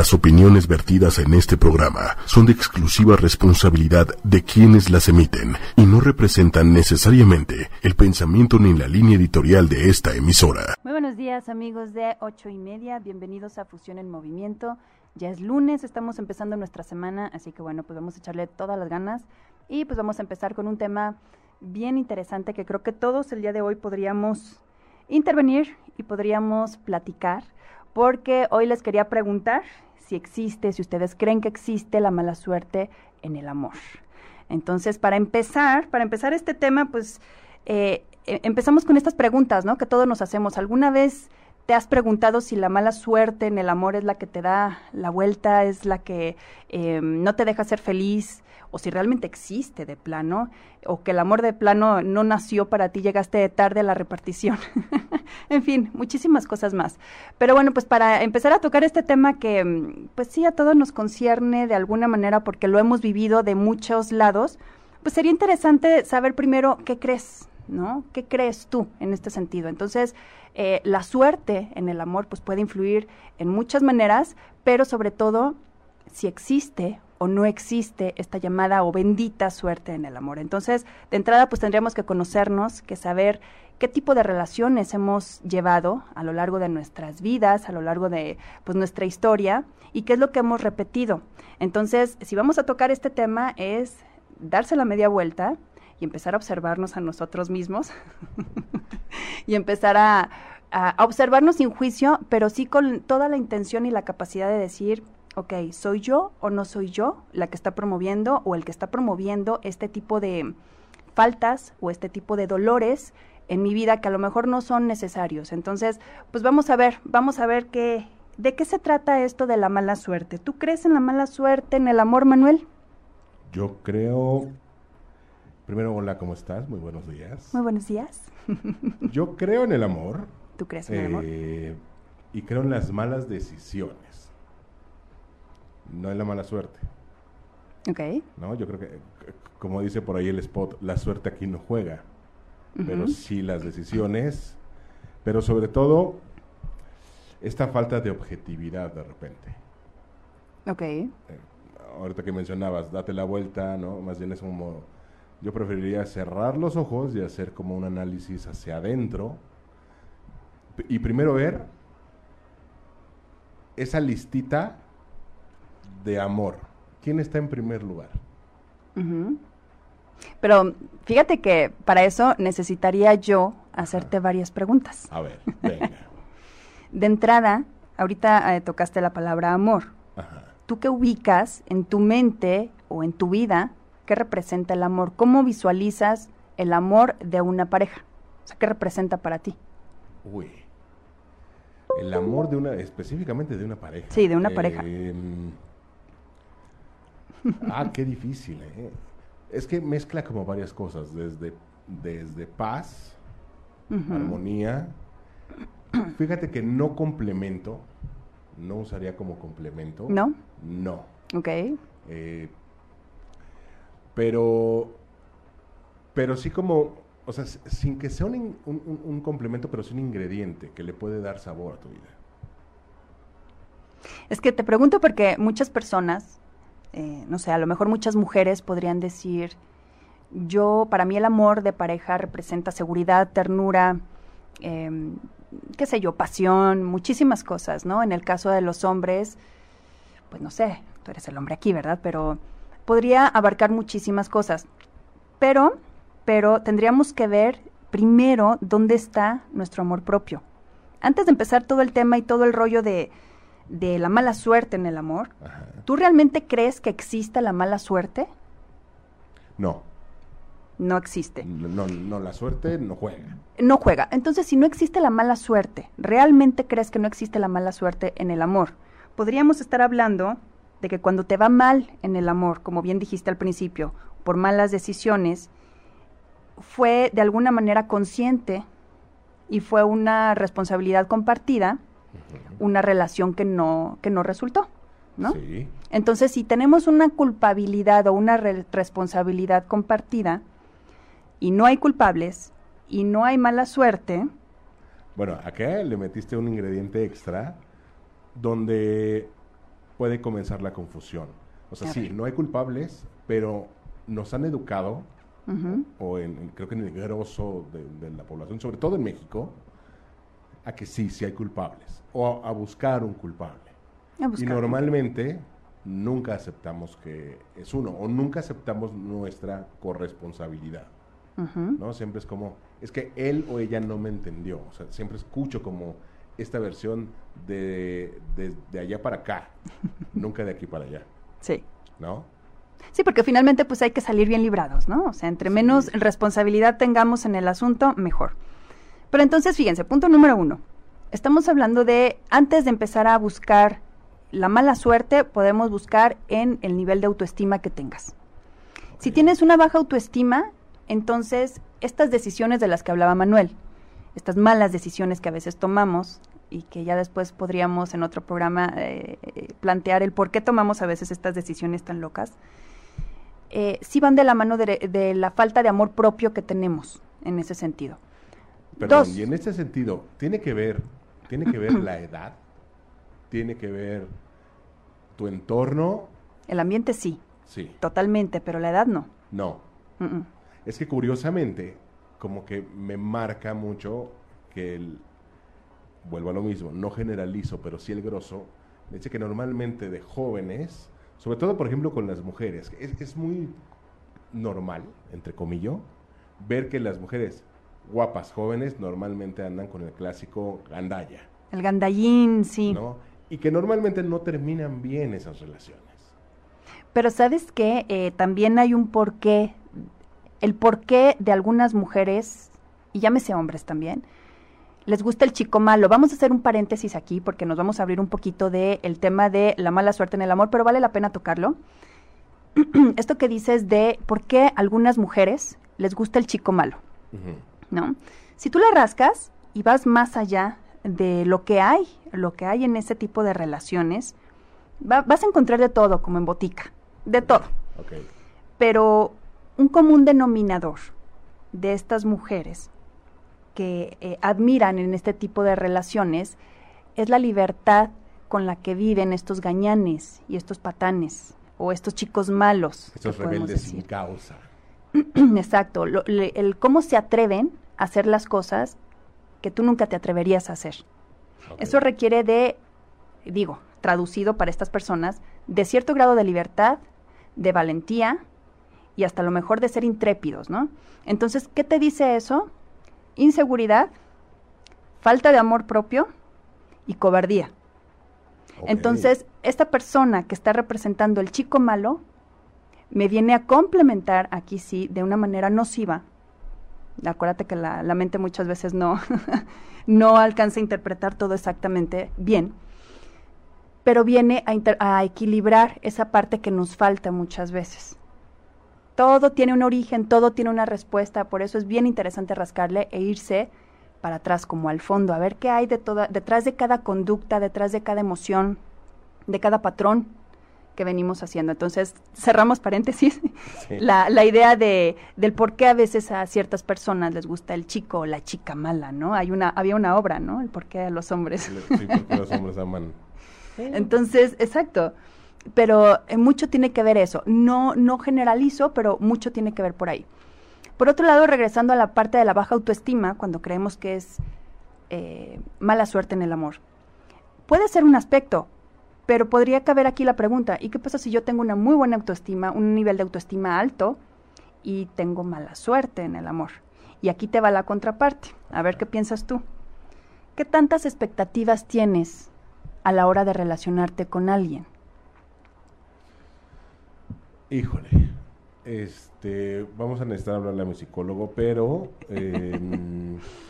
Las opiniones vertidas en este programa son de exclusiva responsabilidad de quienes las emiten y no representan necesariamente el pensamiento ni la línea editorial de esta emisora. Muy buenos días amigos de ocho y media, bienvenidos a Fusión en Movimiento. Ya es lunes, estamos empezando nuestra semana, así que bueno, pues vamos a echarle todas las ganas y pues vamos a empezar con un tema bien interesante que creo que todos el día de hoy podríamos intervenir y podríamos platicar porque hoy les quería preguntar si existe, si ustedes creen que existe la mala suerte en el amor. Entonces, para empezar, para empezar este tema, pues eh, e, empezamos con estas preguntas, ¿no? Que todos nos hacemos. ¿Alguna vez te has preguntado si la mala suerte en el amor es la que te da la vuelta, es la que eh, no te deja ser feliz? O si realmente existe de plano, o que el amor de plano no nació para ti, llegaste tarde a la repartición. en fin, muchísimas cosas más. Pero bueno, pues para empezar a tocar este tema que mm, pues sí a todos nos concierne de alguna manera porque lo hemos vivido de muchos lados, pues sería interesante saber primero qué crees, ¿no? ¿Qué crees tú en este sentido? Entonces, eh, la suerte en el amor pues puede influir en muchas maneras, pero sobre todo si existe o no existe esta llamada o bendita suerte en el amor. Entonces, de entrada, pues tendríamos que conocernos, que saber qué tipo de relaciones hemos llevado a lo largo de nuestras vidas, a lo largo de pues, nuestra historia y qué es lo que hemos repetido. Entonces, si vamos a tocar este tema es darse la media vuelta y empezar a observarnos a nosotros mismos y empezar a, a observarnos sin juicio, pero sí con toda la intención y la capacidad de decir, ok, ¿soy yo o no soy yo la que está promoviendo o el que está promoviendo este tipo de faltas o este tipo de dolores en mi vida que a lo mejor no son necesarios? Entonces, pues vamos a ver, vamos a ver qué, de qué se trata esto de la mala suerte. ¿Tú crees en la mala suerte, en el amor, Manuel? Yo creo... Primero, hola, ¿cómo estás? Muy buenos días. Muy buenos días. Yo creo en el amor. ¿Tú crees en el amor? Eh, y creo en las malas decisiones no es la mala suerte. Ok. ¿No? Yo creo que, como dice por ahí el spot, la suerte aquí no juega, pero sí las decisiones, pero sobre todo esta falta de objetividad de repente. Ok. Eh, ahorita que mencionabas, date la vuelta, ¿no? Más bien es como, yo preferiría cerrar los ojos y hacer como un análisis hacia adentro y primero ver esa listita de amor, ¿quién está en primer lugar? Pero fíjate que para eso necesitaría yo hacerte varias preguntas. A ver, venga. de entrada, ahorita eh, tocaste la palabra amor. Ajá. ¿Tú qué ubicas en tu mente o en tu vida? ¿Qué representa el amor? ¿Cómo visualizas el amor de una pareja? O sea, ¿qué representa para ti? Uy. El amor de una, específicamente de una pareja. Sí, de una pareja. Em, Ah, qué difícil, ¿eh? Es que mezcla como varias cosas, desde, desde paz, armonía. Fíjate que no complemento, no usaría como complemento. ¿No? No. Ok. Eh, pero, pero sí como, o sea, sin que sea un, un, complemento, pero sí un ingrediente que le puede dar sabor a tu vida. Es que te pregunto porque muchas personas eh, no sé, a lo mejor muchas mujeres podrían decir, yo, para mí el amor de pareja representa seguridad, ternura, em, qué sé yo, pasión, muchísimas cosas, ¿no? En el caso de los hombres, pues no sé, tú eres el hombre aquí, ¿verdad? Pero podría abarcar muchísimas cosas. Pero, pero tendríamos que ver primero dónde está nuestro amor propio. Antes de empezar todo el tema y todo el rollo de, de la mala suerte en el amor, ¿tú realmente crees que exista la mala suerte? No. No existe. No, no, la suerte no juega. No juega. Entonces, si no existe la mala suerte, ¿realmente crees que no existe la mala suerte en el amor? Podríamos estar hablando de que cuando te va mal en el amor, como bien dijiste al principio, por malas decisiones, fue de alguna manera consciente y fue una responsabilidad compartida una relación que no, que no resultó, ¿no? Sí. Entonces, si tenemos una culpabilidad o una responsabilidad compartida y no hay culpables y no hay mala suerte. Bueno, acá le metiste un ingrediente extra donde puede comenzar la confusión. O sea, sí, no hay culpables, pero nos han educado, o en, creo que en el grosso de, la población, sobre todo en México, a que sí, sí hay culpables, o a, buscar un culpable. Y normalmente nunca aceptamos que es uno, o nunca aceptamos nuestra corresponsabilidad. ¿no? Siempre es como, es que él o ella no me entendió. O sea, siempre escucho como esta versión de, de, allá para acá, nunca de aquí para allá. Sí. ¿No? Sí, porque finalmente pues hay que salir bien librados, ¿no? O sea, entre menos responsabilidad tengamos en el asunto, mejor. Pero entonces, fíjense, punto número uno. Estamos hablando de, antes de empezar a buscar la mala suerte, podemos buscar en el nivel de autoestima que tengas. Si tienes una baja autoestima, entonces estas decisiones de las que hablaba Manuel, estas malas decisiones que a veces tomamos y que ya después podríamos en otro programa eh, plantear el por qué tomamos a veces estas decisiones tan locas, eh, sí van de la mano de, la falta de amor propio que tenemos en ese sentido. Perdón, y en ese sentido, ¿tiene que ver, tiene que ver la edad? ¿Tiene que ver tu entorno? El ambiente sí. Sí. Totalmente, pero la edad no. No. Es que curiosamente, como que me marca mucho que el, vuelvo a lo mismo, no generalizo, pero sí el grosso, dice que normalmente de jóvenes, sobre todo por ejemplo con las mujeres, es, es muy normal, entre comillas, ver que las mujeres guapas jóvenes normalmente andan con el clásico gandalla. El gandallín, sí. ¿no? Y que normalmente no terminan bien esas relaciones. Pero sabes que eh, también hay un porqué, el porqué de algunas mujeres, y llámese hombres también, les gusta el chico malo. Vamos a hacer un paréntesis aquí porque nos vamos a abrir un poquito del el tema de la mala suerte en el amor, pero vale la pena tocarlo. Esto que dices de por qué a algunas mujeres les gusta el chico malo, ¿no? Si tú le rascas y vas más allá de lo que hay, lo que hay en ese tipo de relaciones, vas a encontrar de todo, como en botica, de todo. Pero un común denominador de estas mujeres que eh, admiran en este tipo de relaciones es la libertad con la que viven estos gañanes y estos patanes o estos chicos malos. Estos rebeldes sin causa. Exacto, el cómo se atreven a hacer las cosas que tú nunca te atreverías a hacer. Eso requiere de, digo, traducido para estas personas, de cierto grado de libertad, de valentía y hasta lo mejor de ser intrépidos, ¿no? Entonces, ¿qué te dice eso? inseguridad, falta de amor propio y cobardía. Entonces, esta persona que está representando el chico malo me viene a complementar aquí sí de una manera nociva. Acuérdate que la, mente muchas veces no, no alcanza a interpretar todo exactamente bien, pero viene a, a equilibrar esa parte que nos falta muchas veces todo tiene un origen, todo tiene una respuesta, por eso es bien interesante rascarle e irse para atrás como al fondo, a ver qué hay de toda, detrás de cada conducta, detrás de cada emoción, de cada patrón que venimos haciendo. Entonces, cerramos paréntesis, la, la, idea de, del por qué a veces a ciertas personas les gusta el chico o la chica mala, ¿no? Hay una, había una obra, ¿no? El por qué a los hombres. Sí, porque los hombres aman. Entonces, exacto pero eh, mucho tiene que ver eso. No, no generalizo, pero mucho tiene que ver por ahí. Por otro lado, regresando a la parte de la baja autoestima, cuando creemos que es eh, mala suerte en el amor, puede ser un aspecto, pero podría caber aquí la pregunta, ¿y qué pasa si yo tengo una muy buena autoestima, un nivel de autoestima alto y tengo mala suerte en el amor? Y aquí te va la contraparte. A ver qué piensas tú. ¿Qué tantas expectativas tienes a la hora de relacionarte con alguien? Híjole. Este, vamos a necesitar hablarle a mi psicólogo, pero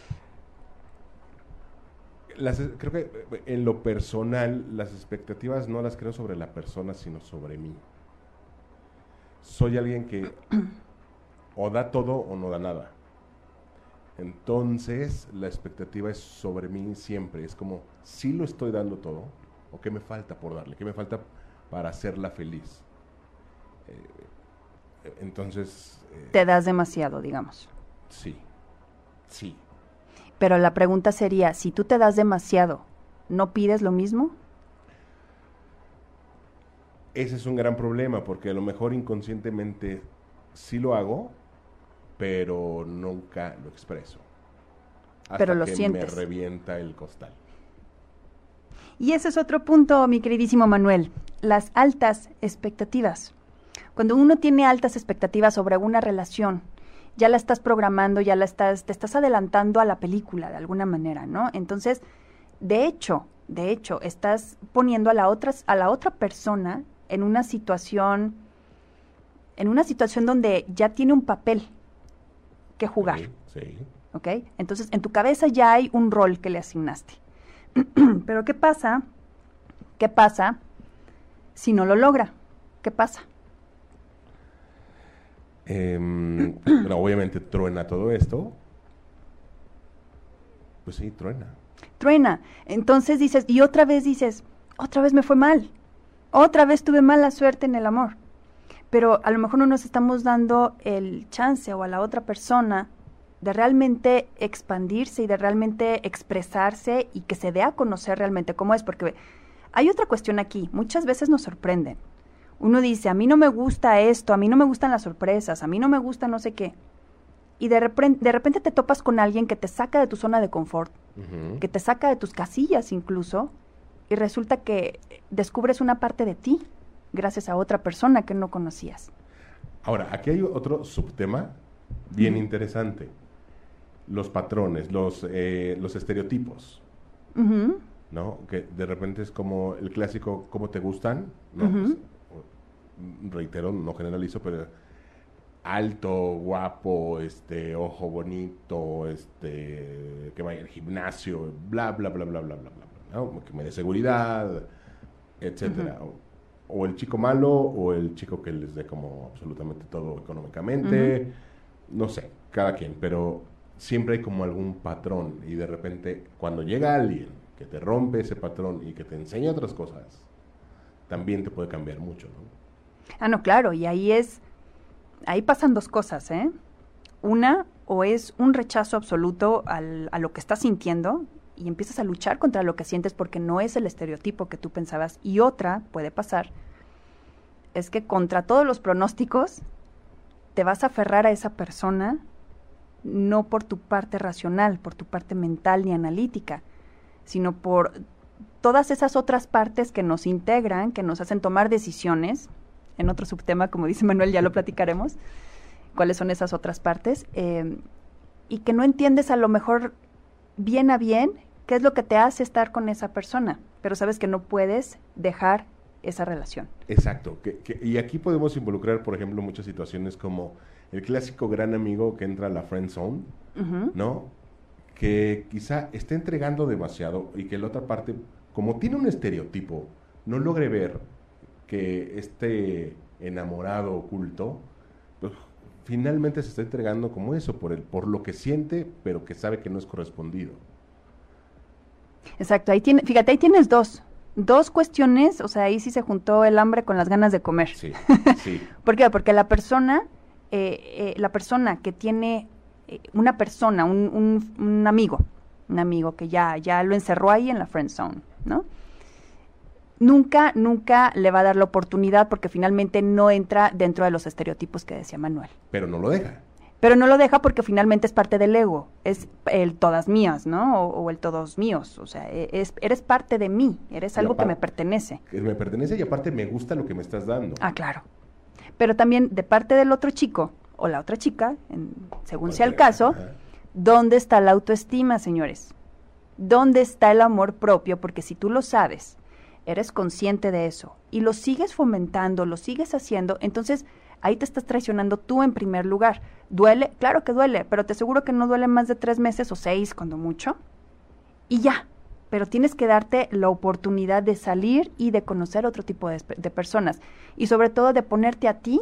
creo que en lo personal las expectativas no las creo sobre la persona, sino sobre mí. Soy alguien que o da todo o no da nada. Entonces la expectativa es sobre mí siempre. Es como, si lo estoy dando todo, o qué me falta por darle, qué me falta para hacerla feliz. Eh, entonces... Eh, Te das demasiado, digamos. Sí, sí. Pero la pregunta sería, si tú te das demasiado, ¿no pides lo mismo? ese es un gran problema porque a lo mejor inconscientemente sí lo hago, pero nunca lo expreso. Hasta pero lo que sientes. me revienta el costal. Y ese es otro punto, mi queridísimo Manuel, las altas expectativas. Cuando uno tiene altas expectativas sobre una relación, ya la estás programando, ya la estás, te estás adelantando a la película de alguna manera, ¿no? Entonces, de hecho, de hecho, estás poniendo a la otra, a la otra persona en una situación, en una situación donde ya tiene un papel que jugar. Sí, sí. ¿Ok? Entonces, en tu cabeza ya hay un rol que le asignaste. Pero ¿qué pasa? ¿Qué pasa si no lo logra? ¿Qué pasa? Em, bueno, obviamente truena todo esto. Pues sí, truena. Truena. Entonces dices, y otra vez dices, otra vez me fue mal. Otra vez tuve mala suerte en el amor. Pero a lo mejor no nos estamos dando el chance o a la otra persona de realmente expandirse y de realmente expresarse y que se dé a conocer realmente cómo es. Porque hay otra cuestión aquí. Muchas veces nos sorprenden. Uno dice, a mí no me gusta esto, a mí no me gustan las sorpresas, a mí no me gusta no sé qué. Y de repente, de repente te topas con alguien que te saca de tu zona de confort, que te saca de tus casillas incluso, y resulta que descubres una parte de ti gracias a otra persona que no conocías. Ahora, aquí hay otro subtema bien interesante. Los patrones, los, eh, los estereotipos, ¿no? Que de repente es como el clásico, ¿cómo te gustan? ¿No? Pues, reitero, no generalizo, pero alto, guapo, este, ojo bonito, este, que vaya al gimnasio, bla, bla, bla, bla, bla, bla, bla, ¿no? Que me dé seguridad, etcétera. o, o el chico malo, o el chico que les dé como absolutamente todo económicamente, no sé, cada quien, pero siempre hay como algún patrón y de repente cuando llega alguien que te rompe ese patrón y que te enseña otras cosas, también te puede cambiar mucho, ¿no? Ah, no, claro, y ahí es, ahí pasan dos cosas, ¿eh? Una, o es un rechazo absoluto al- a lo que estás sintiendo y empiezas a luchar contra lo que sientes porque no es el estereotipo que tú pensabas. Y otra, puede pasar, es que contra todos los pronósticos te vas a aferrar a esa persona no por tu parte racional, por tu parte mental ni analítica, sino por todas esas otras partes que nos integran, que nos hacen tomar decisiones. En otro subtema, como dice Manuel, ya lo platicaremos, cuáles son esas otras partes, eh, y que no entiendes a lo mejor bien a bien qué es lo que te hace estar con esa persona, pero sabes que no puedes dejar esa relación. Exacto. que- que- y aquí podemos involucrar, por ejemplo, muchas situaciones como el clásico gran amigo que entra a la friend zone. ¿no? Que quizá esté entregando demasiado y que la otra parte, como tiene un estereotipo, no logre ver que este enamorado oculto, pues, finalmente se está entregando como eso, por, el, por lo que siente, pero que sabe que no es correspondido. Exacto, ahí tiene, fíjate, ahí tienes dos, dos cuestiones, o sea, ahí sí se juntó el hambre con las ganas de comer. Sí, sí. ¿Por qué? Porque la persona, eh, eh, la persona que tiene eh, una persona, un, un- un amigo, un amigo que ya, ya lo encerró ahí en la friend zone, ¿no? Nunca, nunca le va a dar la oportunidad porque finalmente no entra dentro de los estereotipos que decía Manuel. Pero no lo deja. Pero no lo deja porque finalmente es parte del ego, es el todas mías, ¿no? O, o el todos míos, o sea, e- es- eres parte de mí, eres algo que me pertenece. Que me pertenece y aparte me gusta lo que me estás dando. Ah, claro. Pero también de parte del otro chico o la otra chica, en- según sea el caso, Ajá. ¿dónde está la autoestima, señores? ¿Dónde está el amor propio? Porque si tú lo sabes, eres consciente de eso y lo sigues fomentando, lo sigues haciendo, entonces ahí te estás traicionando tú en primer lugar. ¿Duele? Claro que duele, pero te aseguro que no duele más de tres meses o seis, cuando mucho. Y ya, pero tienes que darte la oportunidad de salir y de conocer otro tipo de, personas. Y sobre todo de ponerte a ti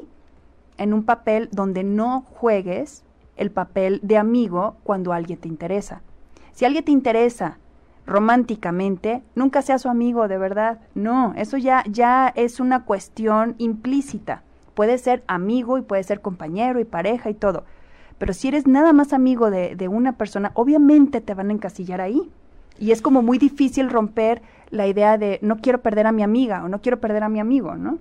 en un papel donde no juegues el papel de amigo cuando alguien te interesa. Si alguien te interesa románticamente, nunca sea su amigo, de verdad. No, eso ya, ya es una cuestión implícita. Puede ser amigo y puede ser compañero y pareja y todo. Pero si eres nada más amigo de, de una persona, obviamente te van a encasillar ahí. Y es como muy difícil romper la idea de no quiero perder a mi amiga o no quiero perder a mi amigo, ¿no?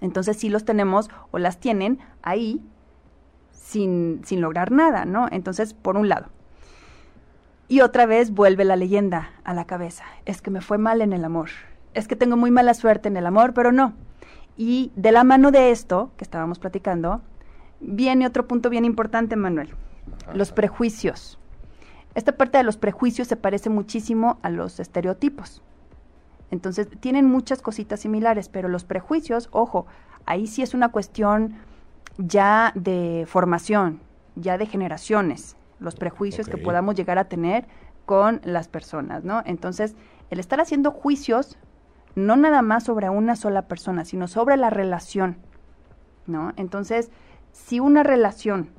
Entonces sí los tenemos o las tienen ahí sin, sin lograr nada, ¿no? Entonces, por un lado. Y otra vez vuelve la leyenda a la cabeza. Es que me fue mal en el amor. Es que tengo muy mala suerte en el amor, pero no. Y de la mano de esto que estábamos platicando, viene otro punto bien importante, Manuel. Los prejuicios. Esta parte de los prejuicios se parece muchísimo a los estereotipos. Entonces, tienen muchas cositas similares, pero los prejuicios, ojo, ahí sí es una cuestión ya de formación, ya de generaciones, los prejuicios que podamos llegar a tener con las personas, ¿no? Entonces, el estar haciendo juicios no nada más sobre una sola persona, sino sobre la relación, ¿no? Entonces, si una relación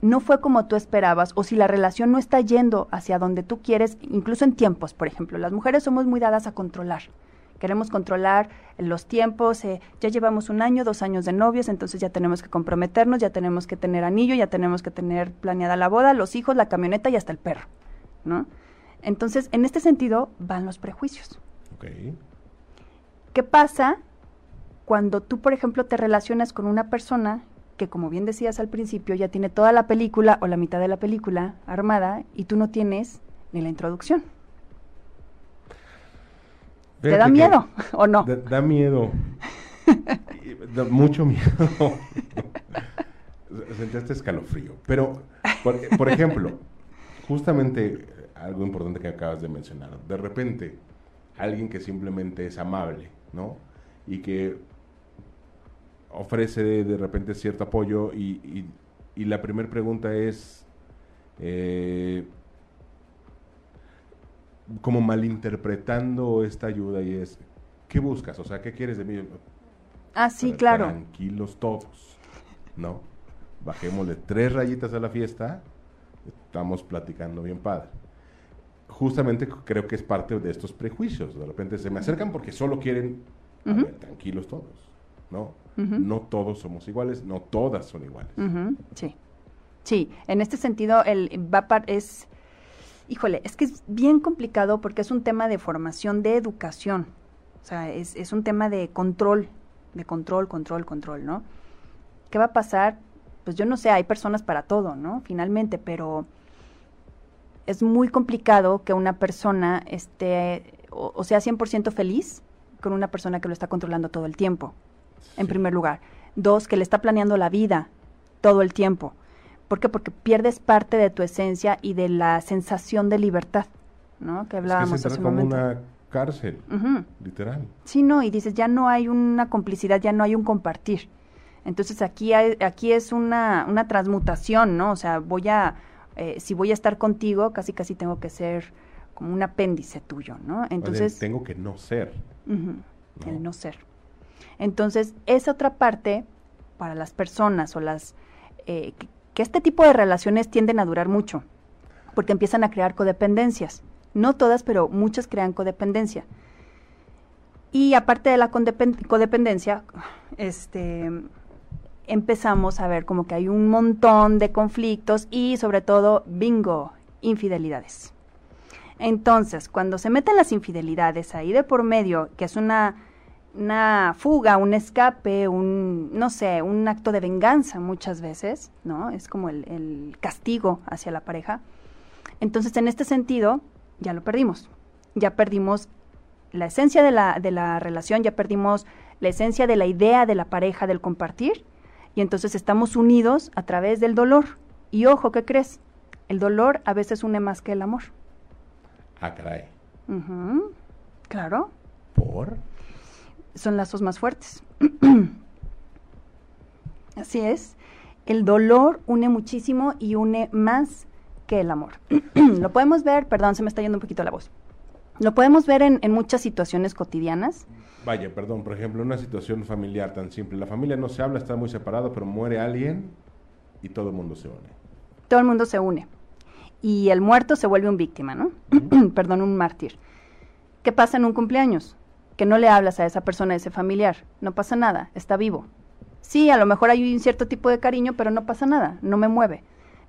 no fue como tú esperabas o si la relación no está yendo hacia donde tú quieres, incluso en tiempos, por ejemplo, las mujeres somos muy dadas a controlar. Queremos controlar los tiempos, eh, ya llevamos un año, dos años de novios, entonces ya tenemos que comprometernos, ya tenemos que tener anillo, ya tenemos que tener planeada la boda, los hijos, la camioneta y hasta el perro, ¿no? Entonces, en este sentido van los prejuicios. ¿Qué pasa cuando tú, por ejemplo, te relacionas con una persona que, como bien decías al principio, ya tiene toda la película o la mitad de la película armada y tú no tienes ni la introducción? ¿Te da miedo o no? Da, miedo. da mucho miedo. Sentí este escalofrío. Pero, por, ejemplo, justamente algo importante que acabas de mencionar. De repente, alguien que simplemente es amable, ¿no? Y que ofrece de, repente cierto apoyo y, y, la primera pregunta es, eh, como malinterpretando esta ayuda y es, ¿qué buscas? O sea, ¿qué quieres de mí? Ah, sí, claro. Tranquilos todos, ¿no? Bajémosle tres rayitas a la fiesta, estamos platicando bien padre. Justamente creo que es parte de estos prejuicios. De repente se me acercan porque solo quieren, tranquilos todos, ¿no? No todos somos iguales, no todas son iguales. Sí. Sí, en este sentido, el VAPAR es Híjole, es que es bien complicado porque es un tema de formación, de educación. O sea, es, es un tema de control, de control, control, control, ¿no? ¿Qué va a pasar? Pues yo no sé, hay personas para todo, ¿no? Finalmente, pero es muy complicado que una persona esté, o, sea, 100% feliz con una persona que lo está controlando todo el tiempo, en primer lugar. Dos, que le está planeando la vida todo el tiempo. ¿Por qué? Porque pierdes parte de tu esencia y de la sensación de libertad, ¿no? Que hablábamos es que como una cárcel, literal. Sí, no, y dices, ya no hay una complicidad, ya no hay un compartir. Entonces aquí, aquí es una, una transmutación, ¿no? O sea, voy a, eh, si voy a estar contigo, casi casi tengo que ser como un apéndice tuyo, ¿no? Entonces... tengo que no ser. El no ser. Entonces, esa otra parte, para las personas o las eh, que este tipo de relaciones tienden a durar mucho, porque empiezan a crear codependencias. No todas, pero muchas crean codependencia. Y aparte de la codependencia, este, empezamos a ver como que hay un montón de conflictos y sobre todo, bingo, infidelidades. Entonces, cuando se meten las infidelidades ahí de por medio, que es una una fuga, un escape, un, no sé, un acto de venganza muchas veces, ¿no? Es como el, castigo hacia la pareja. Entonces, en este sentido, ya lo perdimos. Ya perdimos la esencia de la, de la relación, ya perdimos la esencia de la idea de la pareja, del compartir, y entonces estamos unidos a través del dolor. Y ojo, ¿qué crees? El dolor a veces une más que el amor. Ah, caray. Claro. ¿Por? Son lazos más fuertes. Así es. El dolor une muchísimo y une más que el amor. Lo podemos ver, perdón, se me está yendo un poquito la voz. Lo podemos ver en, muchas situaciones cotidianas. Vaya, perdón, por ejemplo, una situación familiar tan simple. La familia no se habla, está muy separado, pero muere alguien y todo el mundo se une. Todo el mundo se une. Y el muerto se vuelve un víctima, ¿no? perdón, un mártir. ¿Qué pasa en un cumpleaños? Que no le hablas a esa persona, a ese familiar. No pasa nada, está vivo. Sí, a lo mejor hay un cierto tipo de cariño, pero no pasa nada, no me mueve.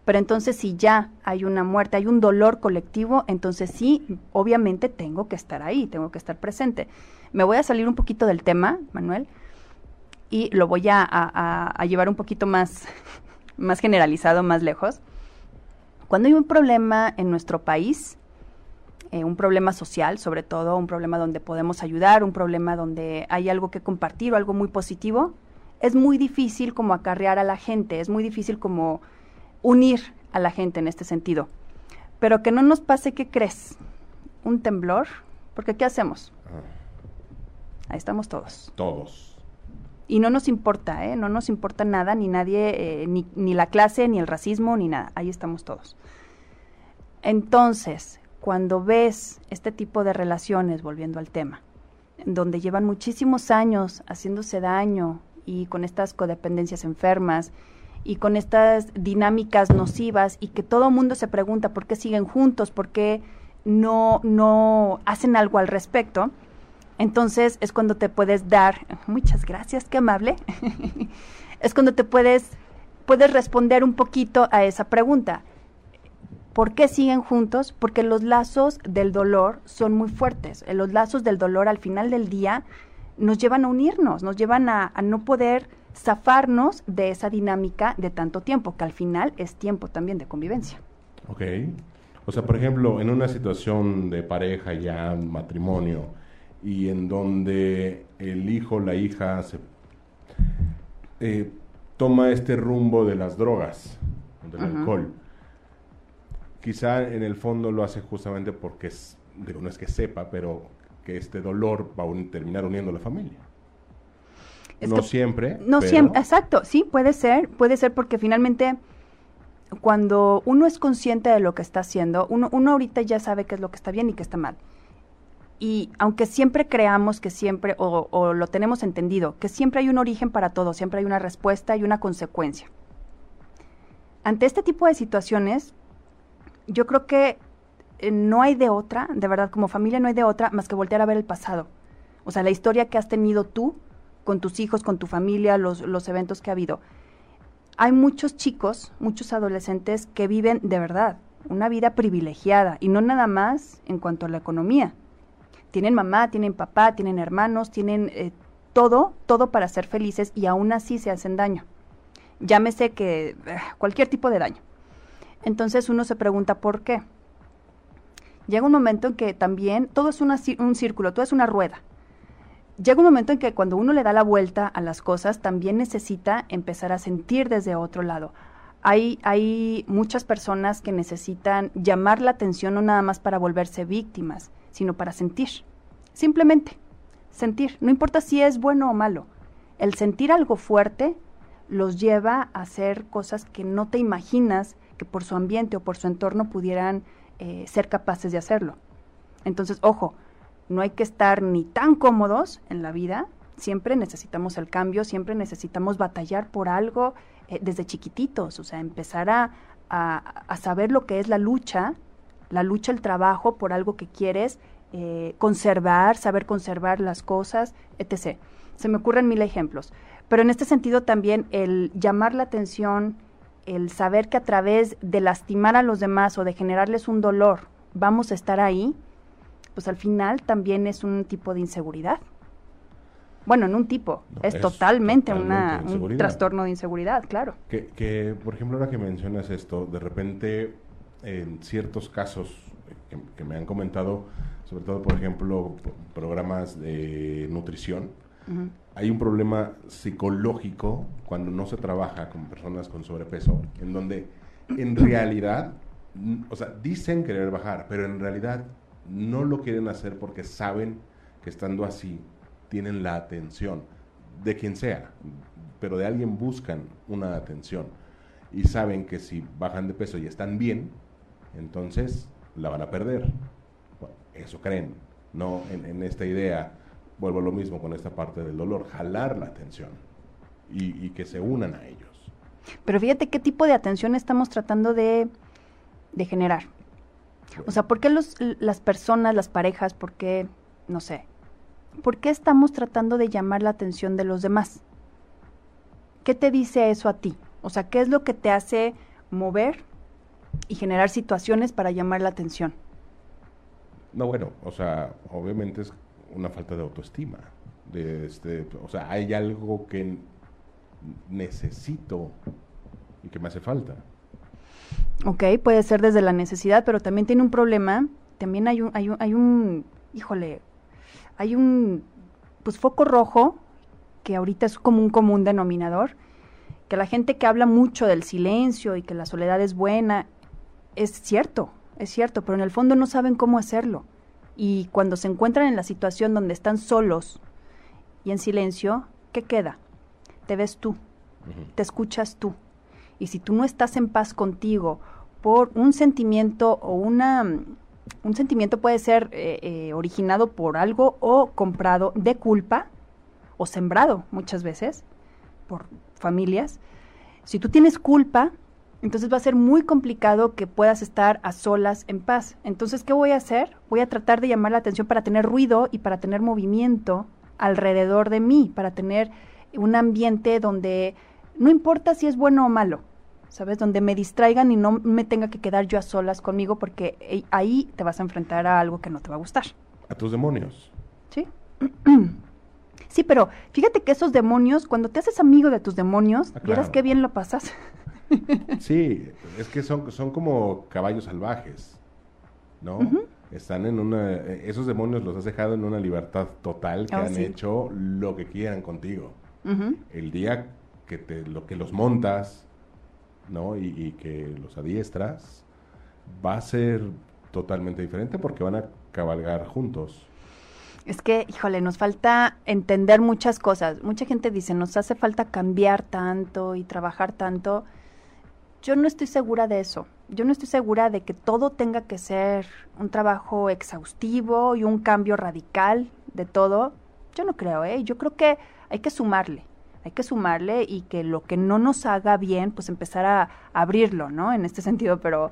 Pero entonces si ya hay una muerte, hay un dolor colectivo, entonces sí, obviamente tengo que estar ahí, tengo que estar presente. Me voy a salir un poquito del tema, Manuel, y lo voy a, llevar un poquito más, más generalizado, más lejos. Cuando hay un problema en nuestro país, eh, un problema social, sobre todo, un problema donde podemos ayudar, un problema donde hay algo que compartir o algo muy positivo, es muy difícil como acarrear a la gente, es muy difícil como unir a la gente en este sentido. Pero que no nos pase, ¿qué crees? Un temblor, porque ¿qué hacemos? Ah. Ahí estamos todos. Todos. Y no nos importa, ¿eh? No nos importa nada, ni nadie, eh, ni, ni la clase, ni el racismo, ni nada. Ahí estamos todos. Entonces, cuando ves este tipo de relaciones, volviendo al tema, donde llevan muchísimos años haciéndose daño y con estas codependencias enfermas y con estas dinámicas nocivas y que todo mundo se pregunta por qué siguen juntos, por qué no, no hacen algo al respecto, entonces es cuando te puedes dar, muchas gracias, qué amable, es cuando te puedes, puedes responder un poquito a esa pregunta. ¿Por qué siguen juntos? Porque los lazos del dolor son muy fuertes. Eh, los lazos del dolor al final del día nos llevan a unirnos, nos llevan a, no poder zafarnos de esa dinámica de tanto tiempo, que al final es tiempo también de convivencia. Ok. O sea, por ejemplo, en una situación de pareja ya, matrimonio, y en donde el hijo, la hija, se, eh, toma este rumbo de las drogas, del alcohol quizá en el fondo lo hace justamente porque, es, digo, no es que sepa, pero que este dolor va a terminar uniendo a la familia. no siempre. No siempre, exacto, sí, puede ser, puede ser porque finalmente cuando uno es consciente de lo que está haciendo, uno, uno ahorita ya sabe qué es lo que está bien y qué está mal. Y aunque siempre creamos que siempre, o, o lo tenemos entendido, que siempre hay un origen para todo, siempre hay una respuesta y una consecuencia. Ante este tipo de situaciones, yo creo que eh, no hay de otra, de verdad, como familia no hay de otra más que voltear a ver el pasado. O sea, la historia que has tenido tú con tus hijos, con tu familia, los, los eventos que ha habido. Hay muchos chicos, muchos adolescentes que viven de verdad una vida privilegiada y no nada más en cuanto a la economía. Tienen mamá, tienen papá, tienen hermanos, tienen eh, todo, todo para ser felices y aún así se hacen daño. Llámese que eh, cualquier tipo de daño. Entonces uno se pregunta por qué. Llega un momento en que también todo es un círculo, todo es una rueda. Llega un momento en que cuando uno le da la vuelta a las cosas, también necesita empezar a sentir desde otro lado. Hay, hay muchas personas que necesitan llamar la atención no nada más para volverse víctimas, sino para sentir. Simplemente, sentir. No importa si es bueno o malo. El sentir algo fuerte los lleva a hacer cosas que no te imaginas que por su ambiente o por su entorno pudieran eh, ser capaces de hacerlo. Entonces, ojo, no hay que estar ni tan cómodos en la vida, siempre necesitamos el cambio, siempre necesitamos batallar por algo eh, desde chiquititos, o sea, empezar a, a, saber lo que es la lucha, la lucha, el trabajo por algo que quieres, eh, conservar, saber conservar las cosas, etc. Se me ocurren mil ejemplos. Pero en este sentido también el llamar la atención, el saber que a través de lastimar a los demás o de generarles un dolor vamos a estar ahí, pues al final también es un tipo de inseguridad. Bueno, no un tipo, es, totalmente, una, un trastorno de inseguridad, claro. Que, por ejemplo, ahora que mencionas esto, de repente, en ciertos casos que me han comentado, sobre todo, por ejemplo, programas de nutrición, hay un problema psicológico cuando no se trabaja con personas con sobrepeso, en donde en realidad, o sea, dicen querer bajar, pero en realidad no lo quieren hacer porque saben que estando así tienen la atención de quien sea, pero de alguien buscan una atención y saben que si bajan de peso y están bien, entonces la van a perder. eso creen, no en, esta idea vuelvo a lo mismo con esta parte del dolor, jalar la atención y, que se unan a ellos. Pero fíjate qué tipo de atención estamos tratando de, generar. O sea, ¿por qué los, las personas, las parejas, por qué, no sé, por qué estamos tratando de llamar la atención de los demás? ¿Qué te dice eso a ti? O sea, ¿qué es lo que te hace mover y generar situaciones para llamar la atención? No, bueno, o sea, obviamente es una falta de autoestima. De este, o sea, hay algo que necesito y que me hace falta. Ok, puede ser desde la necesidad, pero también tiene un problema. También hay un, hay un, hay un híjole, hay un pues foco rojo que ahorita es como un común denominador, que la gente que habla mucho del silencio y que la soledad es buena, es cierto, es cierto, pero en el fondo no saben cómo hacerlo. Y cuando se encuentran en la situación donde están solos y en silencio, ¿qué queda? Te ves tú, te escuchas tú. Y si tú no estás en paz contigo por un sentimiento o una... Un sentimiento puede ser eh, eh, originado por algo o comprado de culpa o sembrado muchas veces por familias. Si tú tienes culpa, entonces va a ser muy complicado que puedas estar a solas en paz. Entonces, ¿qué voy a hacer? Voy a tratar de llamar la atención para tener ruido y para tener movimiento alrededor de mí, para tener un ambiente donde no importa si es bueno o malo, ¿sabes? Donde me distraigan y no me tenga que quedar yo a solas conmigo porque ahí te vas a enfrentar a algo que no te va a gustar. A tus demonios. Sí. sí, pero fíjate que esos demonios, cuando te haces amigo de tus demonios, ah, vieras qué bien lo pasas. sí, es que son, son como caballos salvajes, ¿no? Están en una... Esos demonios los has dejado en una libertad total que oh, han hecho lo que quieran contigo. El día que, te, lo, que los montas, ¿no? Y, que los adiestras, va a ser totalmente diferente porque van a cabalgar juntos. Es que, híjole, nos falta entender muchas cosas. Mucha gente dice, nos hace falta cambiar tanto y trabajar tanto. Yo no estoy segura de eso. Yo no estoy segura de que todo tenga que ser un trabajo exhaustivo y un cambio radical de todo. Yo no creo, ¿eh? Yo creo que hay que sumarle hay que sumarle y que lo que no nos haga bien, pues empezar a, abrirlo, ¿no? En este sentido, pero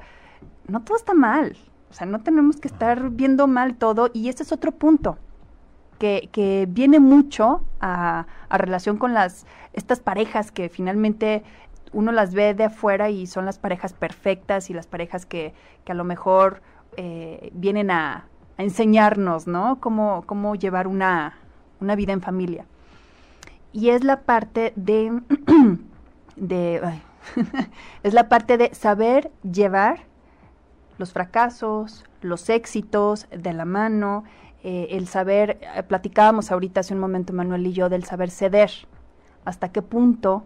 no todo está mal. O sea, no tenemos que estar viendo mal todo y ese es otro punto. Que, que viene mucho a, a, relación con las estas parejas que finalmente uno las ve de afuera y son las parejas perfectas y las parejas que, que a lo mejor eh, vienen a, enseñarnos, ¿no? Cómo, cómo llevar una, una vida en familia y es la parte de, de es la parte de saber llevar los fracasos, los éxitos de la mano, eh, el saber, eh, platicábamos ahorita hace un momento Manuel y yo del saber ceder, hasta qué punto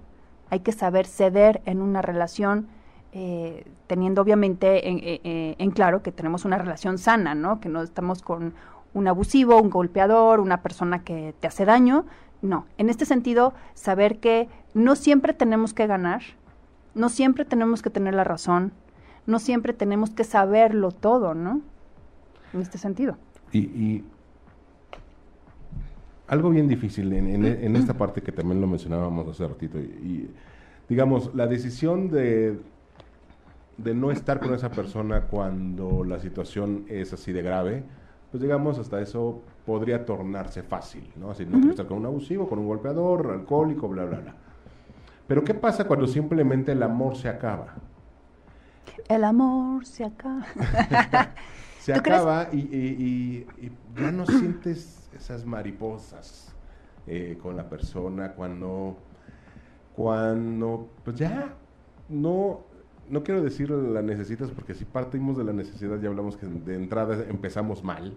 hay que saber ceder en una relación, eh, teniendo obviamente en, en, claro que tenemos una relación sana, ¿no? Que no estamos con un abusivo, un golpeador, una persona que te hace daño, no, en este sentido, saber que no siempre tenemos que ganar, no siempre tenemos que tener la razón, no siempre tenemos que saberlo todo, ¿no? En este sentido. Y, algo bien difícil en, esta parte que también lo mencionábamos hace ratito, y, digamos, la decisión de, de no estar con esa persona cuando la situación es así de grave, pues digamos, hasta eso podría tornarse fácil, ¿no? Así, no estar con un abusivo, con un golpeador, alcohólico, bla, bla, bla. Pero ¿qué pasa cuando simplemente el amor se acaba? El amor se acaba. se acaba y, ya no sientes esas mariposas eh, con la persona cuando, cuando, pues ya no no quiero decir la necesitas porque si partimos de la necesidad ya hablamos que de entrada empezamos mal,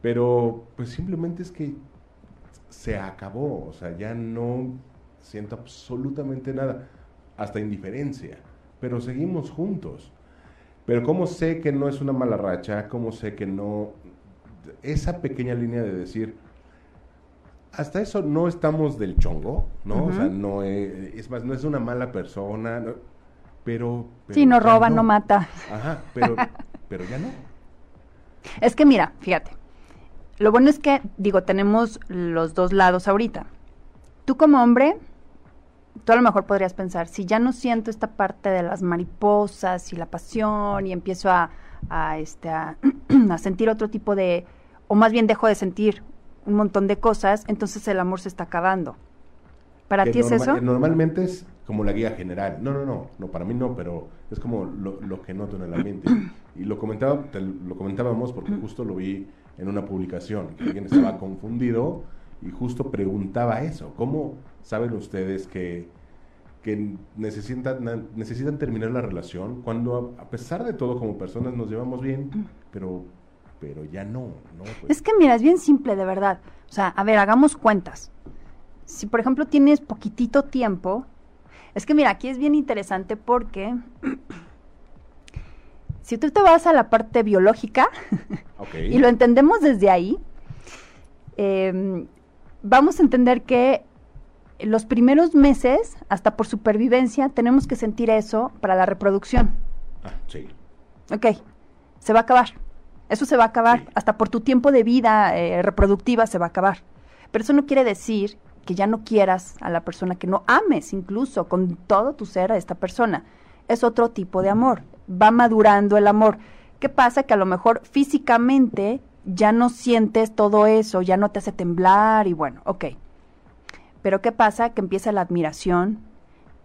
pero pues simplemente es que se acabó, o sea, ya no siento absolutamente nada, hasta indiferencia, pero seguimos juntos. Pero ¿cómo sé que no es una mala racha? ¿Cómo sé que no... Esa pequeña línea de decir, hasta eso no estamos del chongo, ¿no? O sea, no es, es más, no es una mala persona, no, pero... sí, no roba, no. mata. Ajá, pero, pero ya no. Es que mira, fíjate, lo bueno es que, digo, tenemos los dos lados ahorita. Tú como hombre, tú a lo mejor podrías pensar, si ya no siento esta parte de las mariposas y la pasión y empiezo a, a, este, a, sentir otro tipo de, o más bien dejo de sentir un montón de cosas, entonces el amor se está acabando. ¿Para ti es eso? Normalmente es como la guía general. No, no, no, no, para mí no, pero es como lo, que noto en el ambiente. Y lo, comentaba, lo comentábamos porque justo lo vi en una publicación, que alguien estaba confundido y justo preguntaba eso, ¿cómo saben ustedes que, que necesitan, necesitan terminar la relación cuando a, pesar de todo como personas nos llevamos bien, pero, pero ya no, ¿no? Pues es que mira, es bien simple de verdad. O sea, a ver, hagamos cuentas. Si por ejemplo tienes poquitito tiempo, es que mira, aquí es bien interesante porque si tú te vas a la parte biológica y lo entendemos desde ahí, eh, vamos a entender que los primeros meses, hasta por supervivencia, tenemos que sentir eso para la reproducción. Ah, sí. Ok, se va a acabar. Eso se va a acabar. Hasta por tu tiempo de vida eh, reproductiva se va a acabar. Pero eso no quiere decir que ya no quieras a la persona, que no ames incluso con todo tu ser a esta persona. Es otro tipo de amor. Va madurando el amor. ¿Qué pasa? Que a lo mejor físicamente ya no sientes todo eso, ya no te hace temblar y bueno, ok. Pero ¿qué pasa? Que empieza la admiración,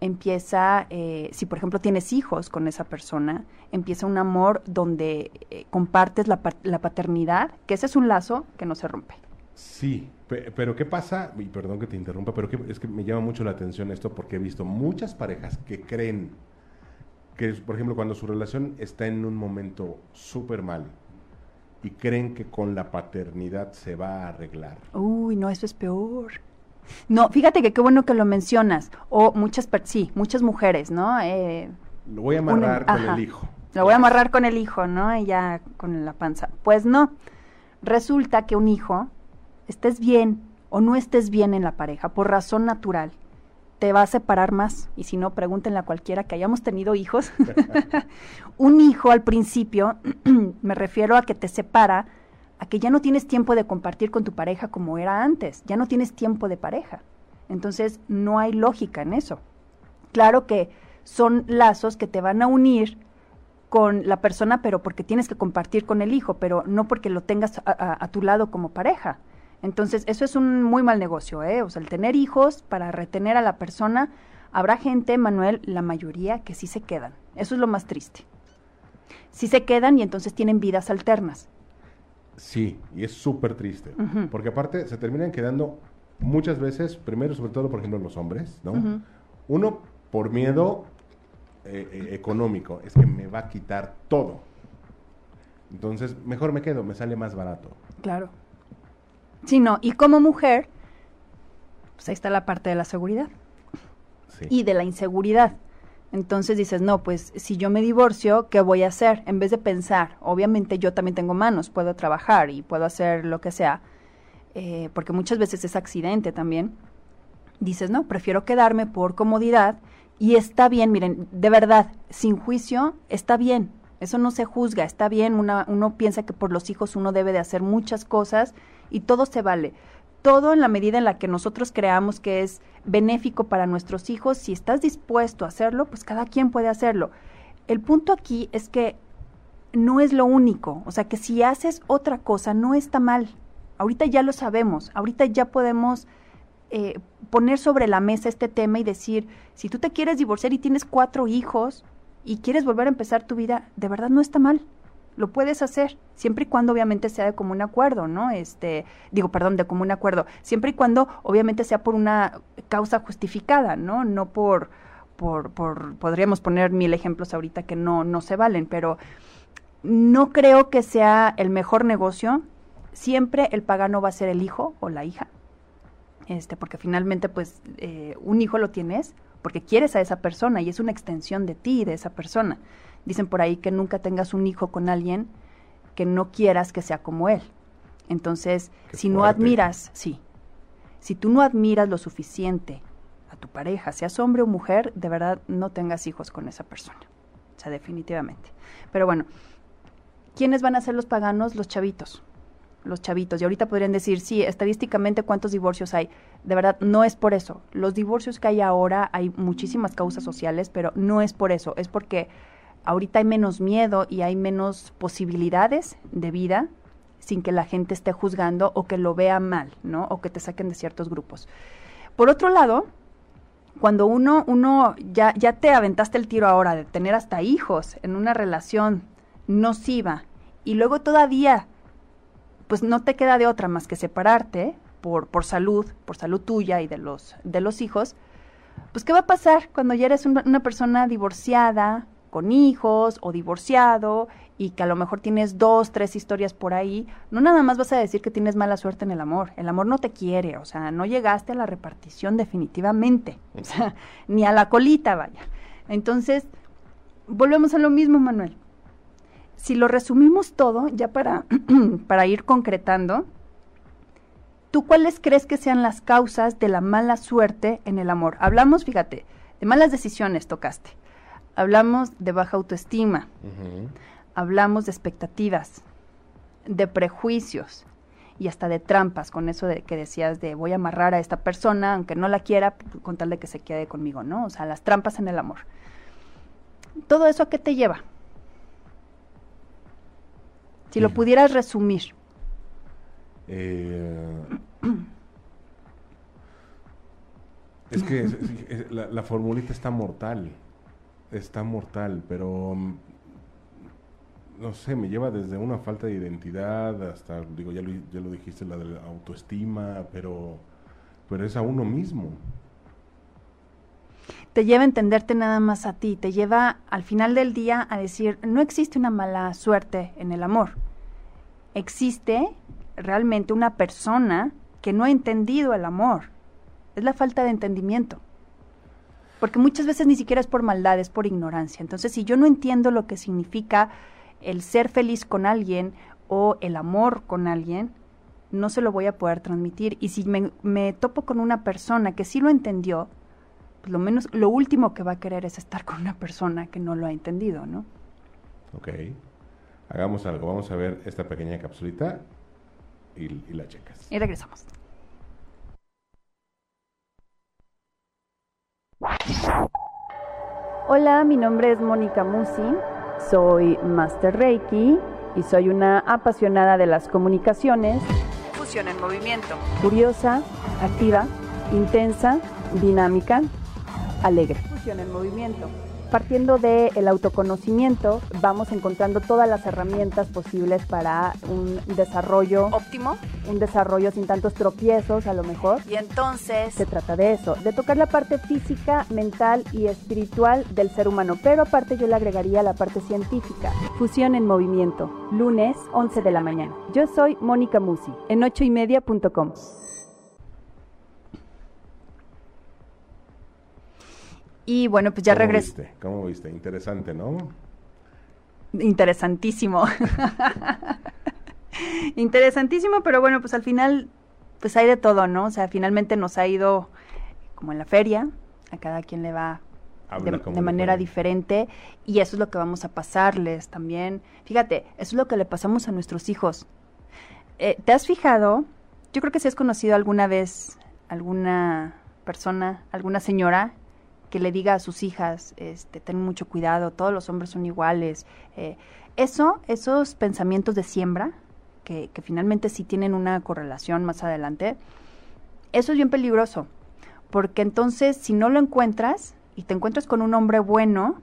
empieza, eh, si por ejemplo tienes hijos con esa persona, empieza un amor donde eh, compartes la, la, paternidad, que ese es un lazo que no se rompe. Sí, pero ¿qué pasa? Y perdón que te interrumpa, pero es que me llama mucho la atención esto porque he visto muchas parejas que creen que, por ejemplo, cuando su relación está en un momento súper mal, y creen que con la paternidad se va a arreglar. Uy, no, eso es peor. No, fíjate que qué bueno que lo mencionas. O muchas, sí, muchas mujeres, ¿no? Eh, lo voy a amarrar con el hijo. Lo voy a amarrar con el hijo, ¿no? Y ya con la panza. Pues no. Resulta que un hijo, estés bien o no estés bien en la pareja, por razón natural, te va a separar más. Y si no, pregúntenle a cualquiera que hayamos tenido hijos. un hijo al principio, me refiero a que te separa, a que ya no tienes tiempo de compartir con tu pareja como era antes, ya no tienes tiempo de pareja. Entonces, no hay lógica en eso. Claro que son lazos que te van a unir con la persona, pero porque tienes que compartir con el hijo, pero no porque lo tengas a tu lado como pareja. Entonces, eso es un muy mal negocio, ¿eh? O sea, el tener hijos para retener a la persona, habrá gente, Manuel, la mayoría, que sí se quedan. Eso es lo más triste. Sí se quedan y entonces tienen vidas alternas. Sí, y es súper triste. Porque aparte se terminan quedando muchas veces, primero, sobre todo, por ejemplo, los hombres, ¿no? Uno, por miedo eh, eh, económico, es que me va a quitar todo. Entonces, mejor me quedo, me sale más barato. Claro sino y como mujer, pues ahí está la parte de la seguridad y de la inseguridad. Entonces dices, no, pues si yo me divorcio, ¿qué voy a hacer? En vez de pensar, obviamente yo también tengo manos, puedo trabajar y puedo hacer lo que sea, eh, porque muchas veces es accidente también. Dices, no, prefiero quedarme por comodidad y está bien, miren, de verdad, sin juicio, está bien. Eso no se juzga, está bien, uno piensa que por los hijos uno debe de hacer muchas cosas y todo se vale. Todo en la medida en la que nosotros creamos que es benéfico para nuestros hijos, si estás dispuesto a hacerlo, pues cada quien puede hacerlo. El punto aquí es que no es lo único, o sea que si haces otra cosa no está mal. Ahorita ya lo sabemos, ahorita ya podemos eh, poner sobre la mesa este tema y decir, si tú te quieres divorciar y tienes cuatro hijos y quieres volver a empezar tu vida, de verdad no está mal lo puedes hacer, siempre y cuando obviamente sea de común acuerdo, ¿no? Este, digo, perdón, de común acuerdo, siempre y cuando obviamente sea por una causa justificada, ¿no? No por, por, por podríamos poner mil ejemplos ahorita que no, no se valen, pero no creo que sea el mejor negocio. Siempre el pagano va a ser el hijo o la hija, este, porque finalmente, pues, eh, un hijo lo tienes porque quieres a esa persona y es una extensión de ti, de esa persona. Dicen por ahí que nunca tengas un hijo con alguien que no quieras que sea como él. Entonces, si no admiras, sí, si tú no admiras lo suficiente a tu pareja, seas hombre o mujer, de verdad no tengas hijos con esa persona. O sea, definitivamente. Pero bueno, ¿quiénes van a ser los paganos? Los chavitos. Los chavitos. Y ahorita podrían decir, sí, estadísticamente cuántos divorcios hay. De verdad, no es por eso. Los divorcios que hay ahora, hay muchísimas causas sociales, pero no es por eso. Es porque ahorita hay menos miedo y hay menos posibilidades de vida sin que la gente esté juzgando o que lo vea mal, ¿no? O que te saquen de ciertos grupos. Por otro lado, cuando uno, uno ya, ya te aventaste el tiro ahora de tener hasta hijos en una relación nociva y luego todavía, pues no te queda de otra más que separarte, por, por salud, por salud tuya y de los, de los hijos, pues ¿qué va a pasar cuando ya eres una, persona divorciada, con hijos o divorciado y que a lo mejor tienes dos, tres historias por ahí, no nada más vas a decir que tienes mala suerte en el amor. El amor no te quiere, o sea, no llegaste a la repartición definitivamente, o sea, ni a la colita, vaya. Entonces, volvemos a lo mismo, Manuel. Si lo resumimos todo, ya para, para ir concretando, ¿tú cuáles crees que sean las causas de la mala suerte en el amor? Hablamos, fíjate, de malas decisiones tocaste. Hablamos de baja autoestima. Hablamos de expectativas, de prejuicios y hasta de trampas, con eso de que decías de voy a amarrar a esta persona, aunque no la quiera, con tal de que se quede conmigo, ¿no? O sea, las trampas en el amor. ¿Todo eso a qué te lleva? Si lo pudieras resumir. Eh, es que la, formulita está mortal, está mortal, pero mm, no sé, me lleva desde una falta de identidad hasta, digo, ya lo, ya lo dijiste, la de la autoestima, pero, pero es a uno mismo te lleva a entenderte nada más a ti, te lleva al final del día a decir, no existe una mala suerte en el amor. Existe realmente una persona que no ha entendido el amor. Es la falta de entendimiento. Porque muchas veces ni siquiera es por maldad, es por ignorancia. Entonces, si yo no entiendo lo que significa el ser feliz con alguien o el amor con alguien, no se lo voy a poder transmitir. Y si me, me topo con una persona que sí lo entendió, lo menos, lo último que va a querer es estar con una persona que no lo ha entendido, ¿no? Ok. Hagamos algo. Vamos a ver esta pequeña capsulita y, y la checas. Y regresamos. Hola, mi nombre es Mónica Musi, soy Master Reiki y soy una apasionada de las comunicaciones. Fusión en movimiento. Curiosa, activa, intensa, dinámica alegre. Fusión en movimiento. Partiendo del autoconocimiento, vamos encontrando todas las herramientas posibles para un desarrollo óptimo, un desarrollo sin tantos tropiezos a lo mejor. Y entonces se trata de eso, de tocar la parte física, mental y espiritual del ser humano, pero aparte yo le agregaría la parte científica. Fusión en movimiento, lunes 11 de la mañana. Yo soy Mónica Musi, en ochoymedia.com. Y bueno, pues ya regresé. ¿Cómo viste? Interesante, ¿no? Interesantísimo. Interesantísimo, pero bueno, pues al final, pues hay de todo, ¿no? O sea, finalmente nos ha ido como en la feria, a cada quien le va de, manera diferente y eso es lo que vamos a pasarles también. Fíjate, eso es lo que le pasamos a nuestros hijos. Eh, ¿Te has fijado? Yo creo que si has conocido alguna vez alguna persona, alguna señora que le diga a sus hijas, este, ten mucho cuidado, todos los hombres son iguales. Eh, eso, esos pensamientos de siembra, que, que finalmente sí tienen una correlación más adelante, eso es bien peligroso, porque entonces si no lo encuentras y te encuentras con un hombre bueno,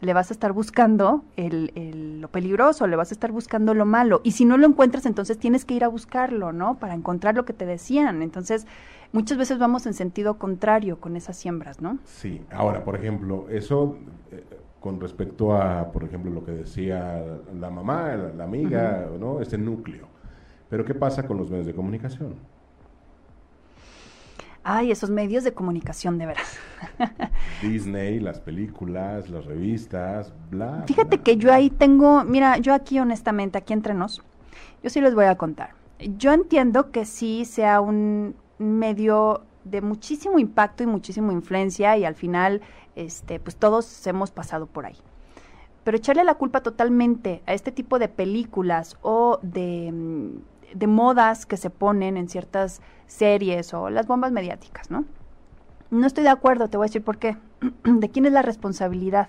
le vas a estar buscando el, lo peligroso, le vas a estar buscando lo malo. Y si no lo encuentras, entonces tienes que ir a buscarlo, ¿no? Para encontrar lo que te decían. Entonces, muchas veces vamos en sentido contrario con esas siembras, ¿no? Sí. Ahora, por ejemplo, eso eh, con respecto a, por ejemplo, lo que decía la mamá, la, amiga, ¿no? Este núcleo. Pero, ¿qué pasa con los medios de comunicación? Ay, esos medios de comunicación, de veras. Disney, las películas, las revistas, bla. Fíjate que yo ahí tengo, mira, yo aquí honestamente, aquí entre nos, yo sí les voy a contar. Yo entiendo que sí sea un medio de muchísimo impacto y muchísima influencia y al final, este, pues todos hemos pasado por ahí. Pero echarle la culpa totalmente a este tipo de películas o de mm, de modas que se ponen en ciertas series o las bombas mediáticas, ¿no? No estoy de acuerdo, te voy a decir por qué. ¿De quién es la responsabilidad?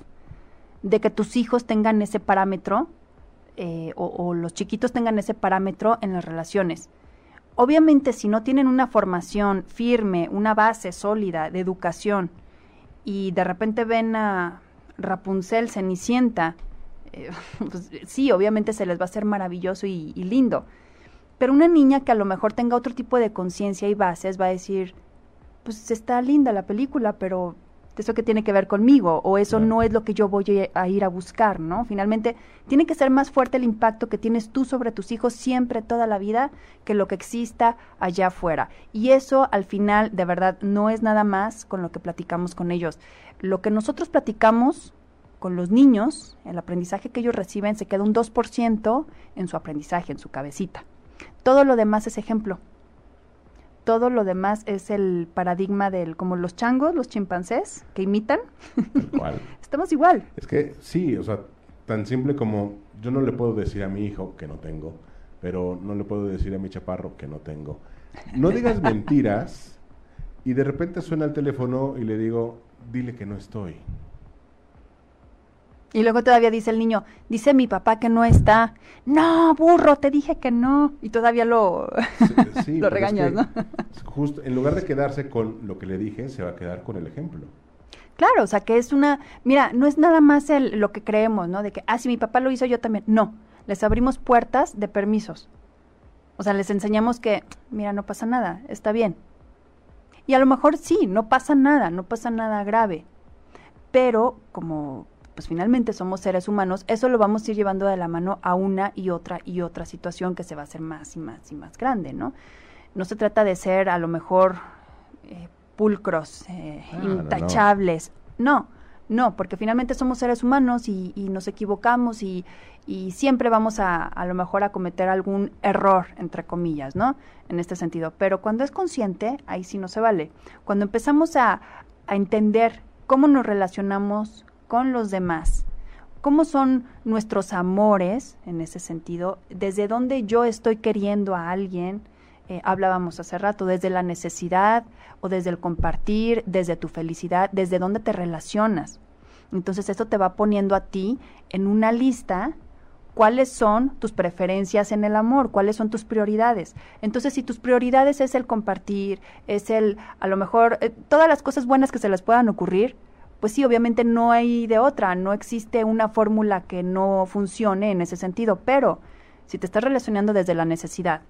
De que tus hijos tengan ese parámetro eh, o, los chiquitos tengan ese parámetro en las relaciones. Obviamente, si no tienen una formación firme, una base sólida de educación, y de repente ven a Rapunzel, Cenicienta, eh, pues, sí, obviamente se les va a hacer maravilloso y lindo Pero una niña que a lo mejor tenga otro tipo de conciencia y bases va a decir, pues está linda la película, pero eso que tiene que ver conmigo o eso no es lo que yo voy a ir a buscar, ¿no? Finalmente, tiene que ser más fuerte el impacto que tienes tú sobre tus hijos siempre, toda la vida, que lo que exista allá afuera. Y eso, al final, de verdad, no es nada más con lo que platicamos con ellos. Lo que nosotros platicamos con los niños, el aprendizaje que ellos reciben se queda un 2% en su aprendizaje, en su cabecita. Todo lo demás es ejemplo todo lo demás es el paradigma del, como los changos, los chimpancés, que imitan. Estamos igual. Es que sí, o sea, tan simple como yo no le puedo decir a mi hijo que no tengo, pero no le puedo decir a mi chaparro que no tengo. No digas mentiras y de repente suena el teléfono y le digo, dile que no estoy. Y luego todavía dice el niño, dice mi papá que no está. No, burro, te dije que no. Y todavía lo, lo regañas, ¿no? Justo, en lugar de quedarse con lo que le dije, se va a quedar con el ejemplo. Claro, o sea, que es una, mira, no es nada más el, lo que creemos, ¿no? De que, ah, si mi papá lo hizo, yo también. No, les abrimos puertas de permisos. O sea, les enseñamos que, mira, no pasa nada, está bien. Y a lo mejor sí, no pasa nada, no pasa nada grave. Pero como pues finalmente somos seres humanos, eso lo vamos a ir llevando de la mano a una y otra y otra situación que se va a hacer más y más y más grande, ¿no? No se trata de ser a lo mejor eh, pulcros, eh, intachables, no. no. porque finalmente somos seres humanos y, nos equivocamos y, y, siempre vamos a a lo mejor a cometer algún error, entre comillas, ¿no? En este sentido. Pero cuando es consciente, ahí sí no se vale. Cuando empezamos a, a entender cómo nos relacionamos con los demás. ¿Cómo son nuestros amores en ese sentido? ¿Desde dónde yo estoy queriendo a alguien? Eh, hablábamos hace rato, desde la necesidad o desde el compartir, desde tu felicidad, desde dónde te relacionas. Entonces esto te va poniendo a ti en una lista cuáles son tus preferencias en el amor, cuáles son tus prioridades. Entonces, si tus prioridades es el compartir, es el, a lo mejor, eh, todas las cosas buenas que se les puedan ocurrir, pues sí, obviamente no hay de otra, no existe una fórmula que no funcione en ese sentido, pero si te estás relacionando desde la necesidad,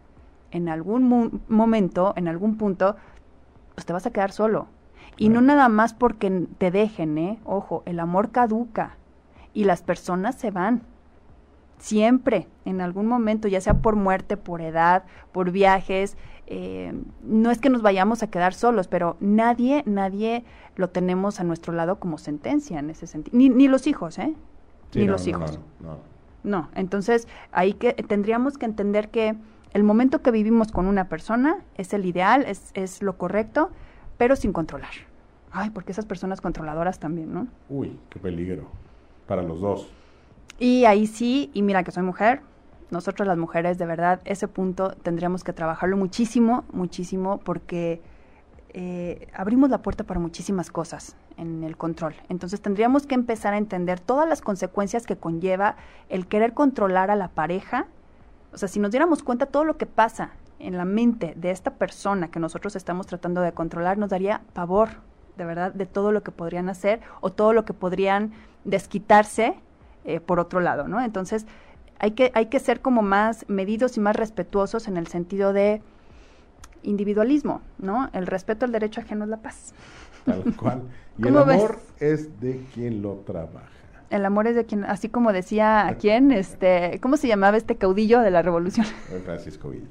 en algún momento, en algún punto, pues te vas a quedar solo. Y no nada más porque te dejen, ¿eh? Ojo, el amor caduca y las personas se van. Siempre, en algún momento, ya sea por muerte, por edad, por viajes, eh, no es que nos vayamos a quedar solos, pero nadie, nadie lo tenemos a nuestro lado como sentencia en ese sentido. Ni, ni los hijos, ¿eh? ni los hijos. No, no, entonces ahí que tendríamos que entender que el momento que vivimos con una persona es el ideal, es, es lo correcto, pero sin controlar. Ay, porque esas personas controladoras también, ¿no? Uy, qué peligro. Para los dos. Y ahí sí, y mira que soy mujer, nosotros las mujeres, de verdad, ese punto tendríamos que trabajarlo muchísimo, muchísimo, porque eh, abrimos la puerta para muchísimas cosas en el control. Entonces tendríamos que empezar a entender todas las consecuencias que conlleva el querer controlar a la pareja. O sea, si nos diéramos cuenta todo lo que pasa en la mente de esta persona que nosotros estamos tratando de controlar, nos daría pavor, de verdad, de todo lo que podrían hacer o todo lo que podrían desquitarse eh, por otro lado, ¿no? Entonces, hay que, hay que ser como más medidos y más respetuosos en el sentido de individualismo, ¿no? El respeto al derecho ajeno es la paz. Tal cual. Y el amor es de quien lo trabaja. El amor es de quien, así como decía a quién, este, ¿cómo se llamaba este caudillo de la revolución? Francisco Villa.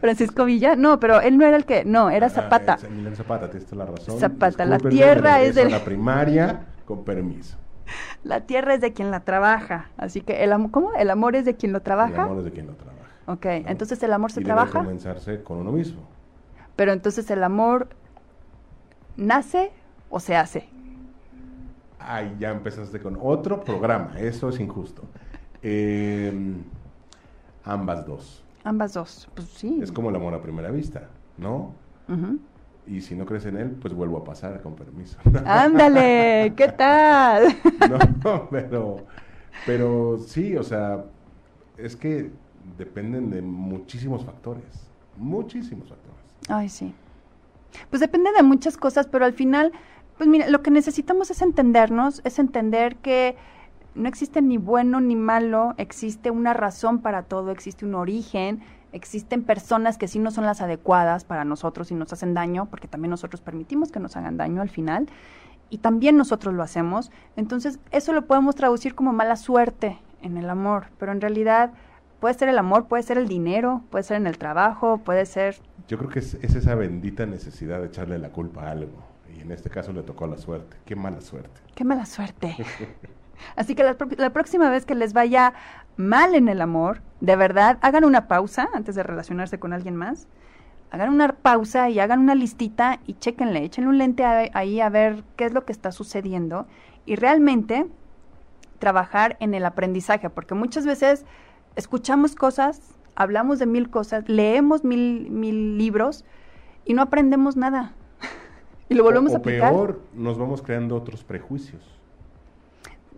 Francisco Villa, no, pero él no era el que, no, era ah, Zapata. Zapata, tienes la razón. Zapata, la tierra es de la primaria, con permiso. La tierra es de quien la trabaja. Así que, el ¿cómo? ¿El amor es de quien lo trabaja? El amor es de quien lo trabaja. Ok, entonces el amor se y trabaja. Debe comenzarse con uno mismo. Pero entonces el amor nace o se hace. Ay, ya empezaste con otro programa. Eso es injusto. Em, ambas dos. Ambas dos, pues sí. Es como el amor a primera vista, ¿no? Y si no crees en él, pues vuelvo a pasar con permiso. Ándale, ¿qué tal? no, pero, pero sí, o sea, es que dependen de muchísimos factores, muchísimos factores. Ay, sí. Pues depende de muchas cosas, pero al final, pues mira, lo que necesitamos es entendernos, es entender que no existe ni bueno ni malo, existe una razón para todo, existe un origen, existen personas que sí no son las adecuadas para nosotros y nos hacen daño, porque también nosotros permitimos que nos hagan daño al final, y también nosotros lo hacemos. Entonces, eso lo podemos traducir como mala suerte en el amor, pero en realidad puede ser el amor, puede ser el dinero, puede ser en el trabajo, puede ser... Yo creo que es, es esa bendita necesidad de echarle la culpa a algo, y en este caso le tocó la suerte. Qué mala suerte. Qué mala suerte. Así que la, la, próxima vez que les vaya mal en el amor, de verdad, hagan una pausa antes de relacionarse con alguien más. Hagan una pausa y hagan una listita y chequenle, échenle un lente ahí a ver qué es lo que está sucediendo y realmente trabajar en el aprendizaje, porque muchas veces escuchamos cosas, hablamos de mil cosas, leemos mil, mil libros y no aprendemos nada. y lo volvemos o, a aplicar. peor, nos vamos creando otros prejuicios.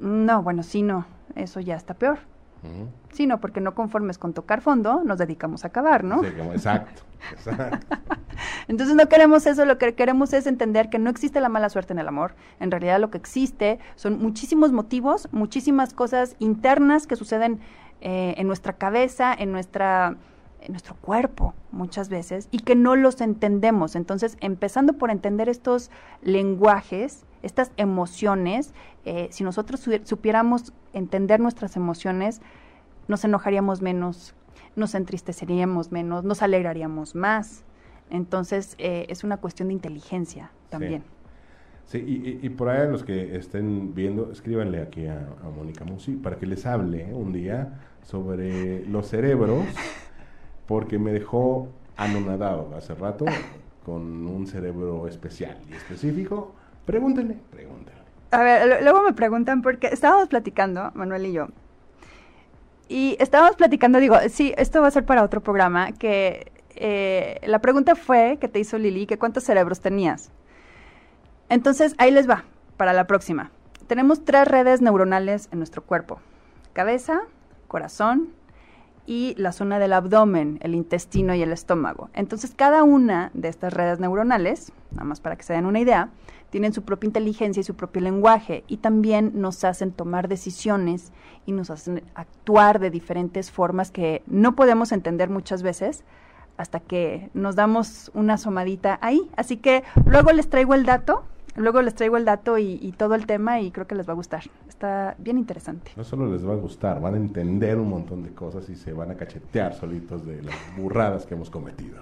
No, bueno, sí, no, eso ya está peor. -huh. Sí, no, porque no conformes con tocar fondo, nos dedicamos a acabar, ¿no? Sí, exacto, exacto. Entonces no queremos eso, lo que queremos es entender que no existe la mala suerte en el amor. En realidad lo que existe son muchísimos motivos, muchísimas cosas internas que suceden eh, en nuestra cabeza, en nuestra en nuestro cuerpo muchas veces y que no los entendemos. Entonces, empezando por entender estos lenguajes, estas emociones, eh, si nosotros supiéramos entender nuestras emociones, nos enojaríamos menos, nos entristeceríamos menos, nos alegraríamos más. Entonces, eh, es una cuestión de inteligencia también. Sí, sí y, y, por ahí los que estén viendo, escríbanle aquí a, a Mónica Musi para que les hable un día sobre los cerebros, porque me dejó anonadado hace rato con un cerebro especial y específico. Pregúntenle, pregúntenle. A ver, luego me preguntan porque estábamos platicando, Manuel y yo, y estábamos platicando, digo, sí, esto va a ser para otro programa, que eh, la pregunta fue que te hizo Lili, que cuántos cerebros tenías. Entonces, ahí les va, para la próxima. Tenemos tres redes neuronales en nuestro cuerpo. Cabeza, corazón y la zona del abdomen, el intestino y el estómago. Entonces, cada una de estas redes neuronales, nada más para que se den una idea, tienen su propia inteligencia y su propio lenguaje y también nos hacen tomar decisiones y nos hacen actuar de diferentes formas que no podemos entender muchas veces hasta que nos damos una asomadita ahí. Así que luego les traigo el dato, luego les traigo el dato y, y, todo el tema y creo que les va a gustar. Está bien interesante. No solo les va a gustar, van a entender un montón de cosas y se van a cachetear solitos de las burradas que hemos cometido.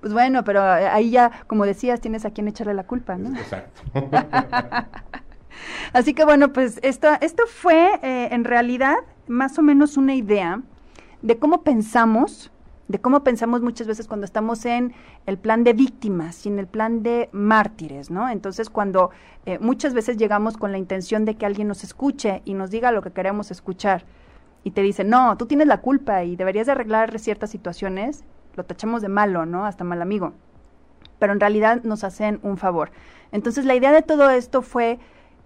Pues bueno, pero ahí ya, como decías, tienes a quien echarle la culpa, ¿no? Exacto. Así que bueno, pues esto, esto fue eh, en realidad más o menos una idea de cómo pensamos, de cómo pensamos muchas veces cuando estamos en el plan de víctimas y en el plan de mártires, ¿no? Entonces, cuando eh, muchas veces llegamos con la intención de que alguien nos escuche y nos diga lo que queremos escuchar y te dice, no, tú tienes la culpa y deberías de arreglar ciertas situaciones, lo tachamos de malo, ¿no? Hasta mal amigo. Pero en realidad nos hacen un favor. Entonces, la idea de todo esto fue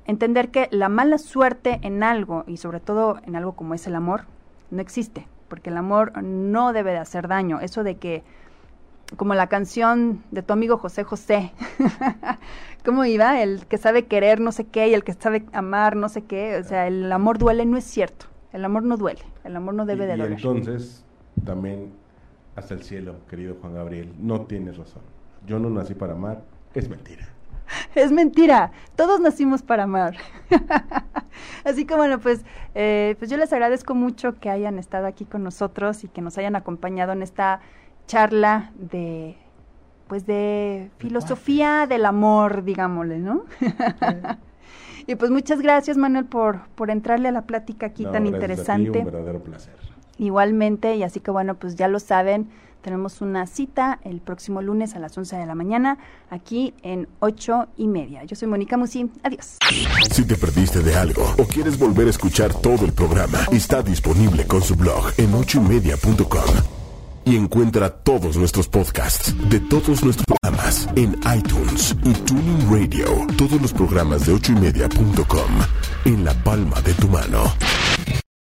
entender que la mala suerte en algo, y sobre todo en algo como es el amor, no existe porque el amor no debe de hacer daño. Eso de que, como la canción de tu amigo José José, ¿cómo iba? El que sabe querer no sé qué y el que sabe amar no sé qué. O sea, el amor duele, no es cierto. El amor no duele, el amor no debe y, de y doler. entonces, también, hasta el cielo, querido Juan Gabriel, no tienes razón. Yo no nací para amar, es mentira. Es mentira, todos nacimos para amar. Así que bueno, pues, eh, pues yo les agradezco mucho que hayan estado aquí con nosotros y que nos hayan acompañado en esta charla de, pues de filosofía del amor, digámosle, ¿no? y pues muchas gracias Manuel por, por entrarle a la plática aquí No, tan gracias a ti, interesante. un verdadero placer. Igualmente, y así que bueno, pues ya lo saben, tenemos una cita el próximo lunes a las 11 de la mañana aquí en ocho y media. Yo soy Mónica Musi, adiós. Si te perdiste de algo o quieres volver a escuchar todo el programa, está disponible con su blog en ochoymedia.com. Y encuentra todos nuestros podcasts de todos nuestros programas en iTunes y Tuning Radio. Todos los programas de ochoymedia.com en la palma de tu mano.